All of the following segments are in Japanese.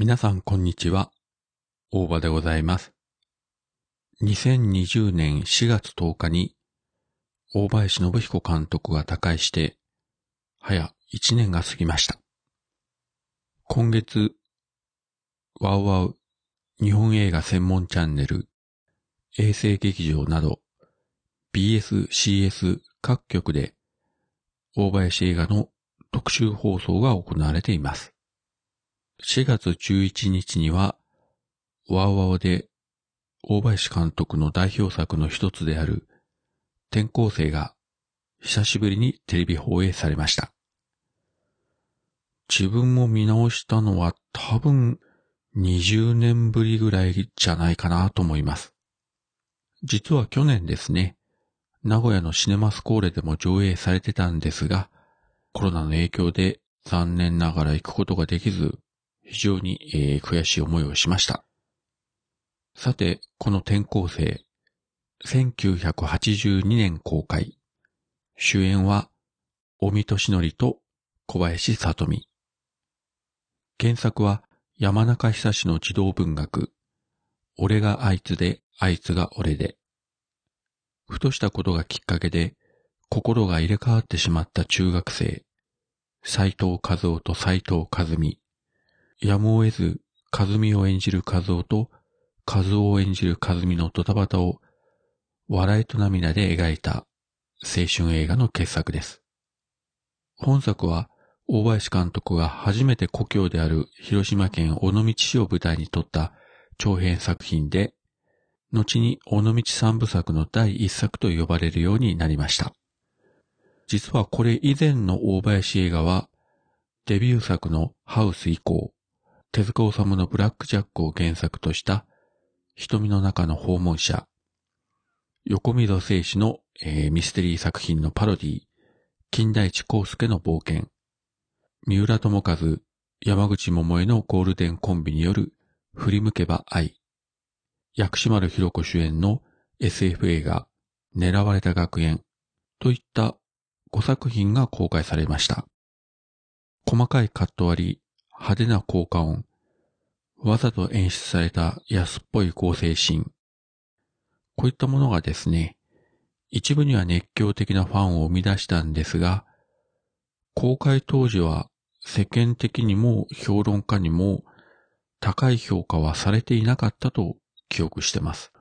皆さんこんにちは。大場でございます。2020年4月10日に大林信彦監督が他界して、早1年が過ぎました。今月、ワウワウ日本映画専門チャンネル、衛星劇場など BS、CS 各局で大林映画の特集放送が行われています。4月11日には、ワウワウで大林監督の代表作の一つである転校生が久しぶりにテレビ放映されました。自分も見直したのは多分20年ぶりぐらいじゃないかなと思います。実は去年ですね、名古屋のシネマスコーレでも上映されてたんですが、コロナの影響で残念ながら行くことができず、非常に、えー悔しい思いをしました。さて、この転校生、1982年公開。主演は、尾身俊則と小林聡美。原作は山中久志の児童文学、俺があいつで、あいつが俺で。ふとしたことがきっかけで、心が入れ替わってしまった中学生、斎藤和夫と斎藤和美。やむを得ず、和美を演じる和夫と、和夫を演じる和美のドタバタを、笑いと涙で描いた青春映画の傑作です。本作は、大林監督が初めて故郷である広島県尾道市を舞台に撮った長編作品で、後に尾道三部作の第一作と呼ばれるようになりました。実はこれ以前の大林映画は、デビュー作のハウス以降、手塚治虫のブラックジャックを原作とした瞳の中の訪問者、横溝正史の、えーミステリー作品のパロディ、金田一耕助の冒険、三浦智和、山口百恵のゴールデンコンビによる振り向けば愛、薬師丸ひろ子主演の SF 映画、狙われた学園といった5作品が公開されました。細かいカット割り、派手な効果音、わざと演出された安っぽい合成シーン。こういったものがですね、一部には熱狂的なファンを生み出したんですが、公開当時は世間的にも評論家にも高い評価はされていなかったと記憶してます。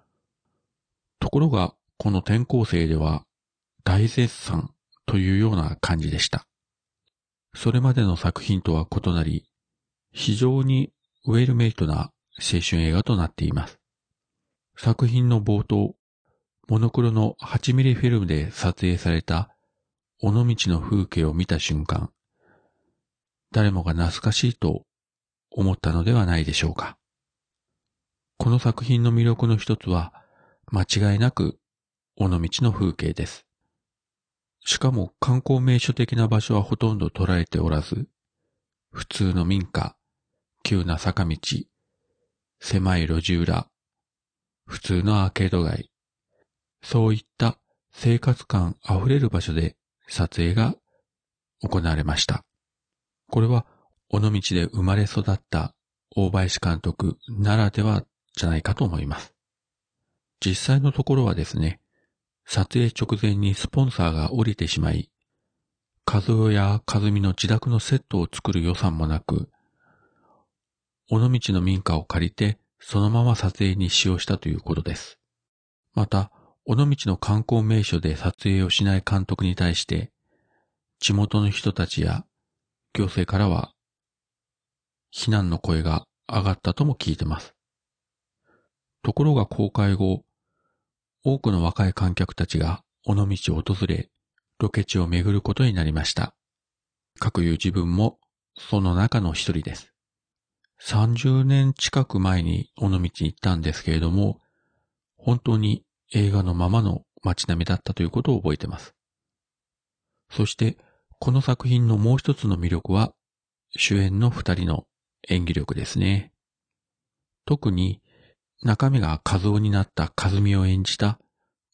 ところが、この転校生では大絶賛というような感じでした。それまでの作品とは異なり、非常にウェルメイトな青春映画となっています。作品の冒頭、モノクロの8ミリフィルムで撮影された尾道の風景を見た瞬間、誰もが懐かしいと思ったのではないでしょうか。この作品の魅力の一つは、間違いなく尾道の風景です。しかも観光名所的な場所はほとんど捉えておらず、普通の民家、急な坂道、狭い路地裏、普通のアーケード街、そういった生活感あふれる場所で撮影が行われました。これは尾道で生まれ育った大林監督ならではじゃないかと思います。実際のところはですね、撮影直前にスポンサーが降りてしまい、和夫や和美の自宅のセットを作る予算もなく、尾道の民家を借りてそのまま撮影に使用したということです。また、尾道の観光名所で撮影をしない監督に対して、地元の人たちや行政からは、非難の声が上がったとも聞いてます。ところが公開後、多くの若い観客たちが尾道を訪れ、ロケ地を巡ることになりました。かくいう自分もその中の一人です。30年近く前に尾道に行ったんですけれども、本当に映画のままの街並みだったということを覚えてます。そして、この作品のもう一つの魅力は、主演の二人の演技力ですね。特に、中身が和夫になった和美を演じた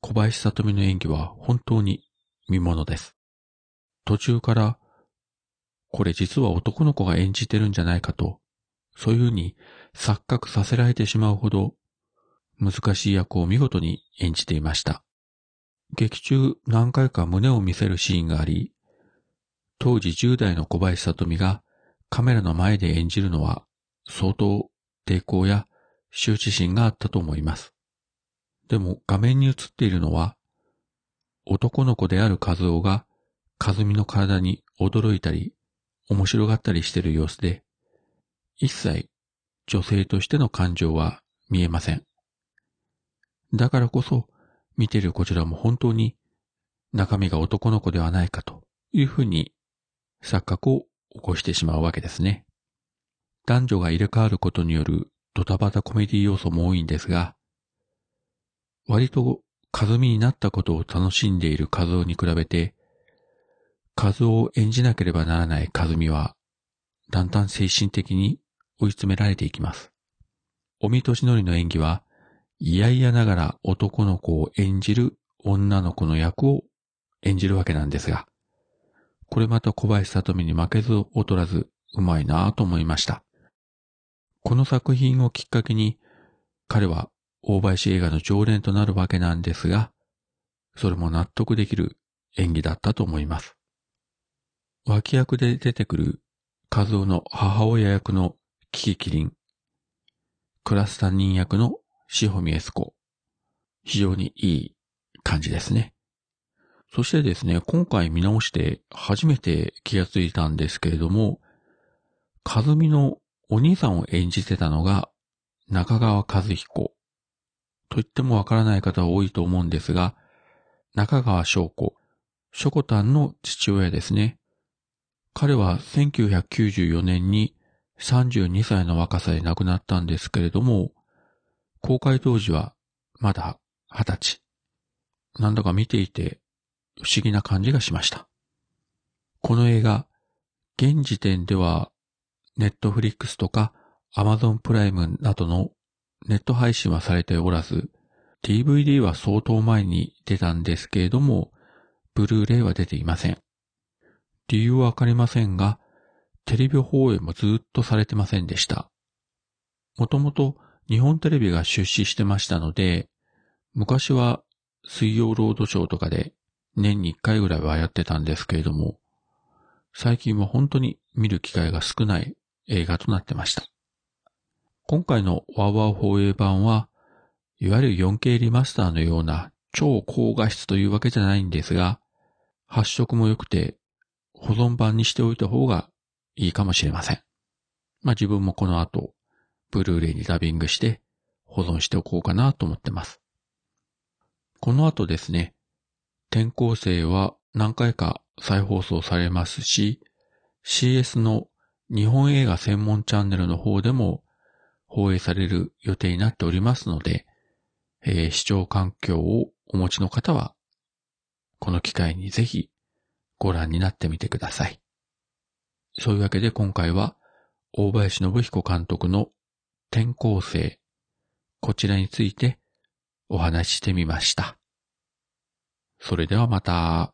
小林聡美の演技は本当に見物です。途中から、これ実は男の子が演じてるんじゃないかとそういうふうに錯覚させられてしまうほど難しい役を見事に演じていました。劇中何回か胸を見せるシーンがあり、当時10代の小林里美がカメラの前で演じるのは相当抵抗や羞恥心があったと思います。でも画面に映っているのは男の子である和夫が和美の体に驚いたり面白がったりしている様子で、一切女性としての感情は見えません。だからこそ見てるこちらも本当に中身が男の子ではないかというふうに錯覚を起こしてしまうわけですね。男女が入れ替わることによるドタバタコメディ要素も多いんですが、割と和美になったことを楽しんでいる和夫に比べて、和夫を演じなければならない和美は、だんだん精神的に追い詰められていきます。尾身敏則のりの演技は、嫌々ながら男の子を演じる女の子の役を演じるわけなんですが、これまた小林里美に負けず劣らずうまいなぁと思いました。この作品をきっかけに、彼は大林映画の常連となるわけなんですが、それも納得できる演技だったと思います。脇役で出てくる和夫の母親役のキキキリン、クラス担任役のシホミエスコ、非常にいい感じですね。そしてですね、今回見直して初めて気がついたんですけれども、和美のお兄さんを演じてたのが中川和彦と言ってもわからない方は多いと思うんですが、中川翔子、ショコタンの父親ですね。彼は1994年に32歳の若さで亡くなったんですけれども、公開当時はまだ20歳。なんだか見ていて不思議な感じがしました。この映画、現時点ではネットフリックスとかアマゾンプライムなどのネット配信はされておらず、DVD は相当前に出たんですけれども、ブルーレイは出ていません。理由はわかりませんが、テレビ放映もずっとされてませんでした。もともと日本テレビが出資してましたので、昔は水曜ロードショーとかで年に1回ぐらいはやってたんですけれども、最近は本当に見る機会が少ない映画となってました。今回のワーワー放映版は、いわゆる 4K リマスターのような超高画質というわけじゃないんですが、発色も良くて保存版にしておいた方がいいかもしれません。まあ自分もこの後、ブルーレイにダビングして保存しておこうかなと思ってます。この後ですね、転校生は何回か再放送されますし、CS の日本映画専門チャンネルの方でも放映される予定になっておりますので、えー、視聴環境をお持ちの方は、この機会にぜひご覧になってみてください。そういうわけで今回は、大林信彦監督の転校生、こちらについてお話ししてみました。それではまた。